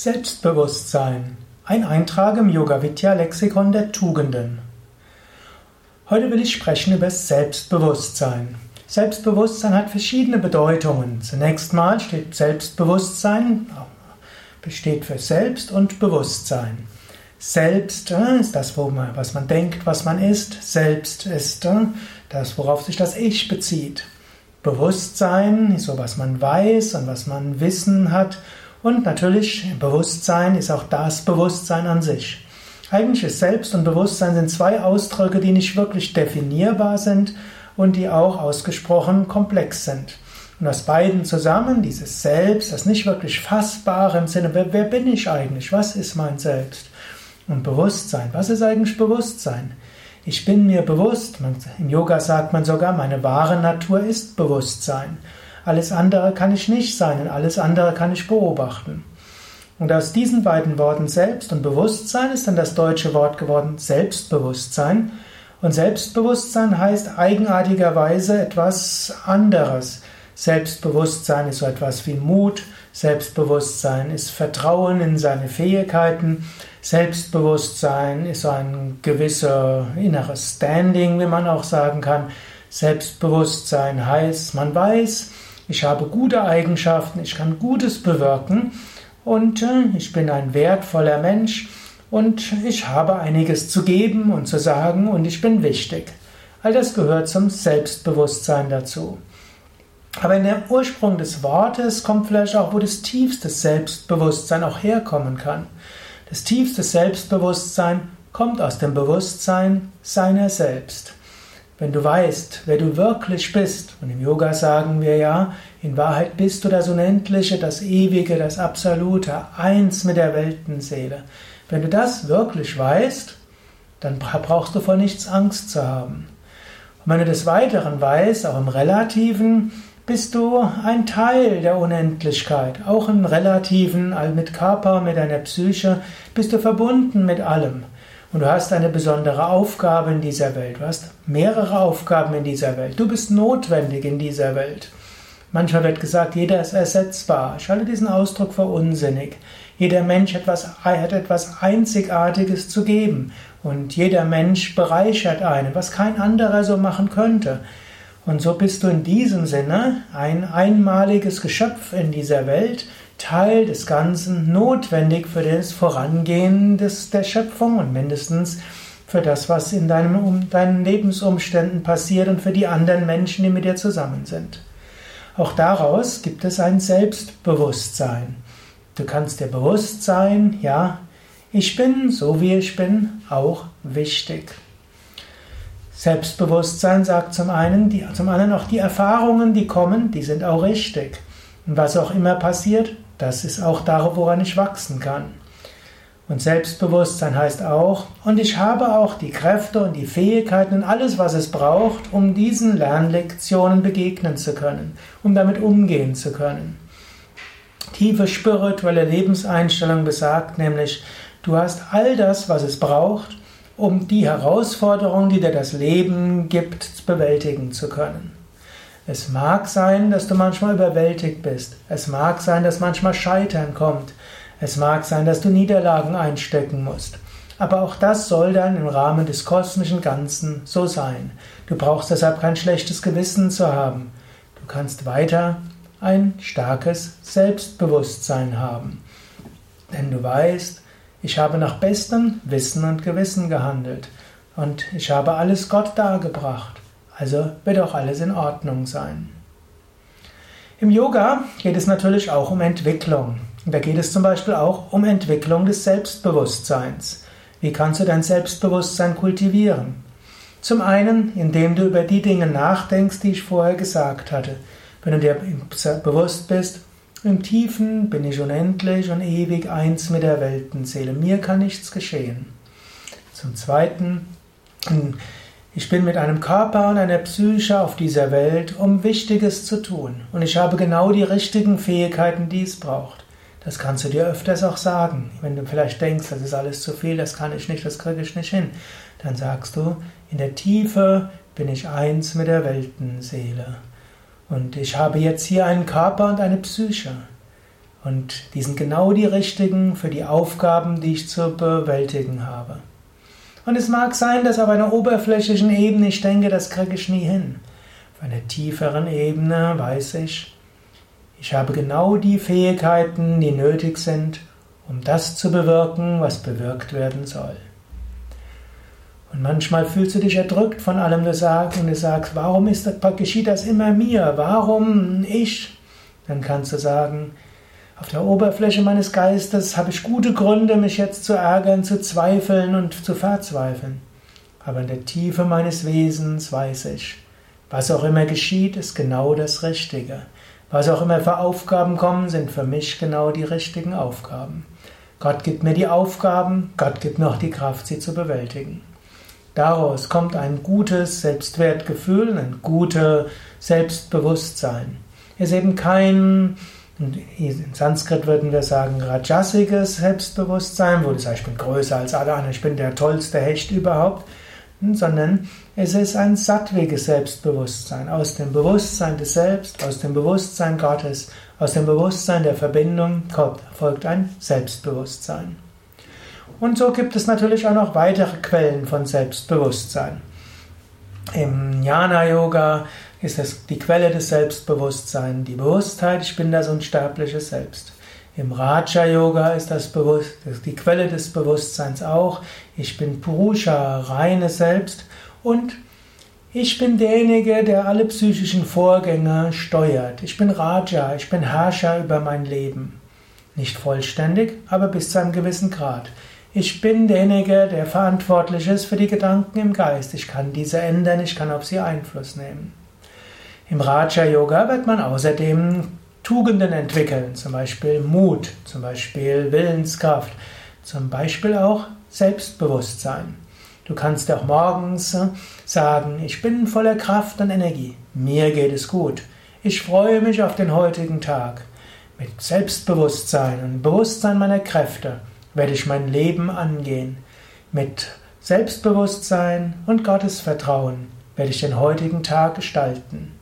Selbstbewusstsein. Ein Eintrag im Yoga Vidya Lexikon der Tugenden. Heute will ich sprechen über Selbstbewusstsein. Selbstbewusstsein hat verschiedene Bedeutungen. Zunächst mal steht Selbstbewusstsein besteht für Selbst und Bewusstsein. Selbst äh, ist das, was man denkt, was man ist. Selbst ist äh, das, worauf sich das Ich bezieht. Bewusstsein ist so, was man weiß und was man Wissen hat. Und natürlich, Bewusstsein ist auch das Bewusstsein an sich. Eigentlich ist Selbst und Bewusstsein sind zwei Ausdrücke, die nicht wirklich definierbar sind und die auch ausgesprochen komplex sind. Und aus beiden zusammen, dieses Selbst, das nicht wirklich fassbare im Sinne, wer, wer bin ich eigentlich? Was ist mein Selbst? Und Bewusstsein, was ist eigentlich Bewusstsein? Ich bin mir bewusst, im Yoga sagt man sogar, meine wahre Natur ist Bewusstsein. Alles andere kann ich nicht sein und alles andere kann ich beobachten. Und aus diesen beiden Worten Selbst und Bewusstsein ist dann das deutsche Wort geworden Selbstbewusstsein. Und Selbstbewusstsein heißt eigenartigerweise etwas anderes. Selbstbewusstsein ist so etwas wie Mut, Selbstbewusstsein ist Vertrauen in seine Fähigkeiten, Selbstbewusstsein ist ein gewisser inneres Standing, wie man auch sagen kann. Selbstbewusstsein heißt, man weiß, ich habe gute Eigenschaften, ich kann Gutes bewirken und äh, ich bin ein wertvoller Mensch und ich habe einiges zu geben und zu sagen und ich bin wichtig. All das gehört zum Selbstbewusstsein dazu. Aber in der Ursprung des Wortes kommt vielleicht auch, wo das tiefste Selbstbewusstsein auch herkommen kann. Das tiefste Selbstbewusstsein kommt aus dem Bewusstsein seiner selbst. Wenn du weißt, wer du wirklich bist, und im Yoga sagen wir ja, in Wahrheit bist du das Unendliche, das Ewige, das Absolute, eins mit der Weltenseele. Wenn du das wirklich weißt, dann brauchst du vor nichts Angst zu haben. Und wenn du des Weiteren weißt, auch im Relativen, bist du ein Teil der Unendlichkeit, auch im Relativen, mit Körper, mit deiner Psyche, bist du verbunden mit allem. Und du hast eine besondere Aufgabe in dieser Welt. Du hast mehrere Aufgaben in dieser Welt. Du bist notwendig in dieser Welt. Manchmal wird gesagt, jeder ist ersetzbar. Ich halte diesen Ausdruck für unsinnig. Jeder Mensch hat etwas, hat etwas Einzigartiges zu geben. Und jeder Mensch bereichert einen, was kein anderer so machen könnte. Und so bist du in diesem Sinne ein einmaliges Geschöpf in dieser Welt, Teil des Ganzen, notwendig für das Vorangehen des, der Schöpfung und mindestens für das, was in deinem, um, deinen Lebensumständen passiert und für die anderen Menschen, die mit dir zusammen sind. Auch daraus gibt es ein Selbstbewusstsein. Du kannst dir bewusst sein, ja, ich bin, so wie ich bin, auch wichtig. Selbstbewusstsein sagt zum einen, die, zum anderen auch die Erfahrungen, die kommen, die sind auch richtig. Und was auch immer passiert, das ist auch darauf, woran ich wachsen kann. Und Selbstbewusstsein heißt auch, und ich habe auch die Kräfte und die Fähigkeiten und alles, was es braucht, um diesen Lernlektionen begegnen zu können, um damit umgehen zu können. Tiefe spirituelle Lebenseinstellung besagt nämlich, du hast all das, was es braucht, um die Herausforderung, die dir das Leben gibt, bewältigen zu können. Es mag sein, dass du manchmal überwältigt bist. Es mag sein, dass manchmal Scheitern kommt. Es mag sein, dass du Niederlagen einstecken musst. Aber auch das soll dann im Rahmen des kosmischen Ganzen so sein. Du brauchst deshalb kein schlechtes Gewissen zu haben. Du kannst weiter ein starkes Selbstbewusstsein haben. Denn du weißt, ich habe nach bestem Wissen und Gewissen gehandelt und ich habe alles Gott dargebracht. Also wird auch alles in Ordnung sein. Im Yoga geht es natürlich auch um Entwicklung. Da geht es zum Beispiel auch um Entwicklung des Selbstbewusstseins. Wie kannst du dein Selbstbewusstsein kultivieren? Zum einen, indem du über die Dinge nachdenkst, die ich vorher gesagt hatte. Wenn du dir bewusst bist, im Tiefen bin ich unendlich und ewig eins mit der Weltenseele. Mir kann nichts geschehen. Zum Zweiten, ich bin mit einem Körper und einer Psyche auf dieser Welt, um Wichtiges zu tun. Und ich habe genau die richtigen Fähigkeiten, die es braucht. Das kannst du dir öfters auch sagen. Wenn du vielleicht denkst, das ist alles zu viel, das kann ich nicht, das kriege ich nicht hin. Dann sagst du, in der Tiefe bin ich eins mit der Weltenseele. Und ich habe jetzt hier einen Körper und eine Psyche. Und die sind genau die richtigen für die Aufgaben, die ich zu bewältigen habe. Und es mag sein, dass auf einer oberflächlichen Ebene ich denke, das kriege ich nie hin. Auf einer tieferen Ebene weiß ich, ich habe genau die Fähigkeiten, die nötig sind, um das zu bewirken, was bewirkt werden soll. Und manchmal fühlst du dich erdrückt von allem, was du sagst, und du sagst, warum ist das, geschieht das immer mir? Warum ich? Dann kannst du sagen, auf der Oberfläche meines Geistes habe ich gute Gründe, mich jetzt zu ärgern, zu zweifeln und zu verzweifeln. Aber in der Tiefe meines Wesens weiß ich, was auch immer geschieht, ist genau das Richtige. Was auch immer für Aufgaben kommen, sind für mich genau die richtigen Aufgaben. Gott gibt mir die Aufgaben, Gott gibt mir auch die Kraft, sie zu bewältigen. Daraus kommt ein gutes Selbstwertgefühl, ein gutes Selbstbewusstsein. Es ist eben kein, in Sanskrit würden wir sagen, rajasiges Selbstbewusstsein, wo du sagst, ich bin größer als alle anderen, ich bin der tollste Hecht überhaupt, sondern es ist ein sattwiges Selbstbewusstsein. Aus dem Bewusstsein des Selbst, aus dem Bewusstsein Gottes, aus dem Bewusstsein der Verbindung folgt ein Selbstbewusstsein. Und so gibt es natürlich auch noch weitere Quellen von Selbstbewusstsein. Im Jnana-Yoga ist es die Quelle des Selbstbewusstseins, die Bewusstheit, ich bin das unsterbliche Selbst. Im Raja Yoga ist das, Bewusst die Quelle des Bewusstseins auch. Ich bin Purusha, reines Selbst und ich bin derjenige, der alle psychischen Vorgänge steuert. Ich bin Raja, ich bin Herrscher über mein Leben. Nicht vollständig, aber bis zu einem gewissen Grad. Ich bin derjenige, der verantwortlich ist für die Gedanken im Geist. Ich kann diese ändern, ich kann auf sie Einfluss nehmen. Im Raja Yoga wird man außerdem Tugenden entwickeln, zum Beispiel Mut, zum Beispiel Willenskraft, zum Beispiel auch Selbstbewusstsein. Du kannst auch morgens sagen, ich bin voller Kraft und Energie, mir geht es gut, ich freue mich auf den heutigen Tag. Mit Selbstbewusstsein und Bewusstsein meiner Kräfte werde ich mein Leben angehen. Mit Selbstbewusstsein und Gottesvertrauen werde ich den heutigen Tag gestalten.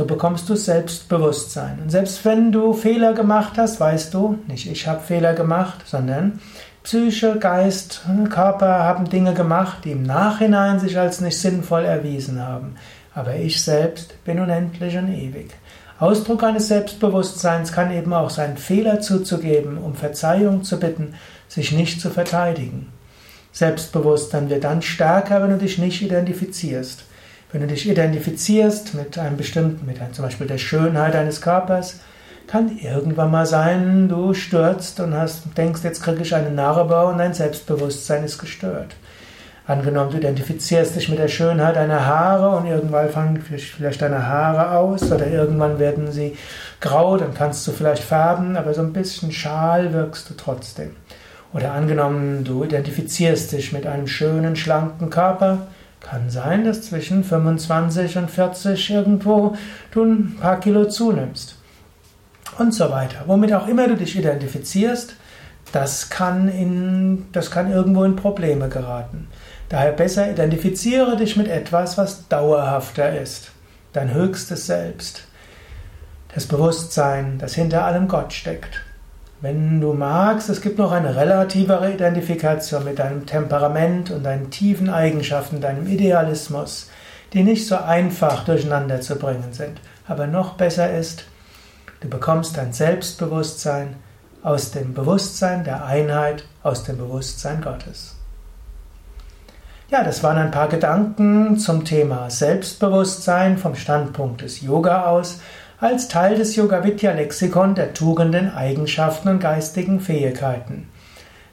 So bekommst du Selbstbewusstsein. Und selbst wenn du Fehler gemacht hast, weißt du, nicht ich habe Fehler gemacht, sondern Psyche, Geist, Körper haben Dinge gemacht, die im Nachhinein sich als nicht sinnvoll erwiesen haben. Aber ich selbst bin unendlich und ewig. Ausdruck eines Selbstbewusstseins kann eben auch sein, Fehler zuzugeben, um Verzeihung zu bitten, sich nicht zu verteidigen. Selbstbewusstsein wird dann stärker, wenn du dich nicht identifizierst. Wenn du dich identifizierst mit einem bestimmten, mit einem, zum Beispiel der Schönheit deines Körpers, kann irgendwann mal sein, du stürzt und hast, denkst, jetzt kriege ich eine Narbe und dein Selbstbewusstsein ist gestört. Angenommen, du identifizierst dich mit der Schönheit deiner Haare und irgendwann fangen vielleicht deine Haare aus oder irgendwann werden sie grau, dann kannst du vielleicht färben, aber so ein bisschen schal wirkst du trotzdem. Oder angenommen, du identifizierst dich mit einem schönen, schlanken Körper, kann sein, dass zwischen 25 und 40 irgendwo du ein paar Kilo zunimmst. Und so weiter. Womit auch immer du dich identifizierst, das kann, in, das kann irgendwo in Probleme geraten. Daher besser identifiziere dich mit etwas, was dauerhafter ist. Dein höchstes Selbst. Das Bewusstsein, das hinter allem Gott steckt. Wenn du magst, es gibt noch eine relativere Identifikation mit deinem Temperament und deinen tiefen Eigenschaften, deinem Idealismus, die nicht so einfach durcheinander zu bringen sind. Aber noch besser ist, du bekommst dein Selbstbewusstsein aus dem Bewusstsein der Einheit, aus dem Bewusstsein Gottes. Ja, das waren ein paar Gedanken zum Thema Selbstbewusstsein vom Standpunkt des Yoga aus als Teil des Yoga Vidya Lexikon der Tugenden, Eigenschaften und geistigen Fähigkeiten.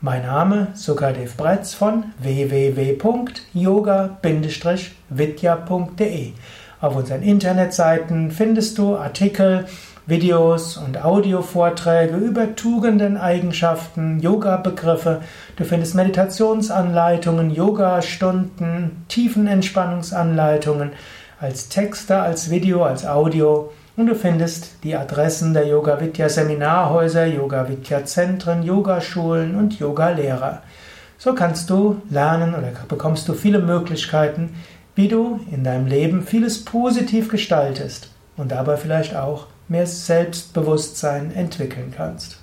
Mein Name Sukadev Bretz von www.yoga-vidya.de. Auf unseren Internetseiten findest du Artikel, Videos und Audiovorträge über Tugenden, Eigenschaften, Yoga-Begriffe. Du findest Meditationsanleitungen, Yoga-Stunden, Tiefenentspannungsanleitungen als Texte, als Video, als Audio und du findest die Adressen der Yoga Vidya Seminarhäuser, Yoga Vidya Zentren, Yogaschulen und Yoga-Lehrer. So kannst du lernen oder bekommst du viele Möglichkeiten, wie du in deinem Leben vieles positiv gestaltest und dabei vielleicht auch mehr Selbstbewusstsein entwickeln kannst.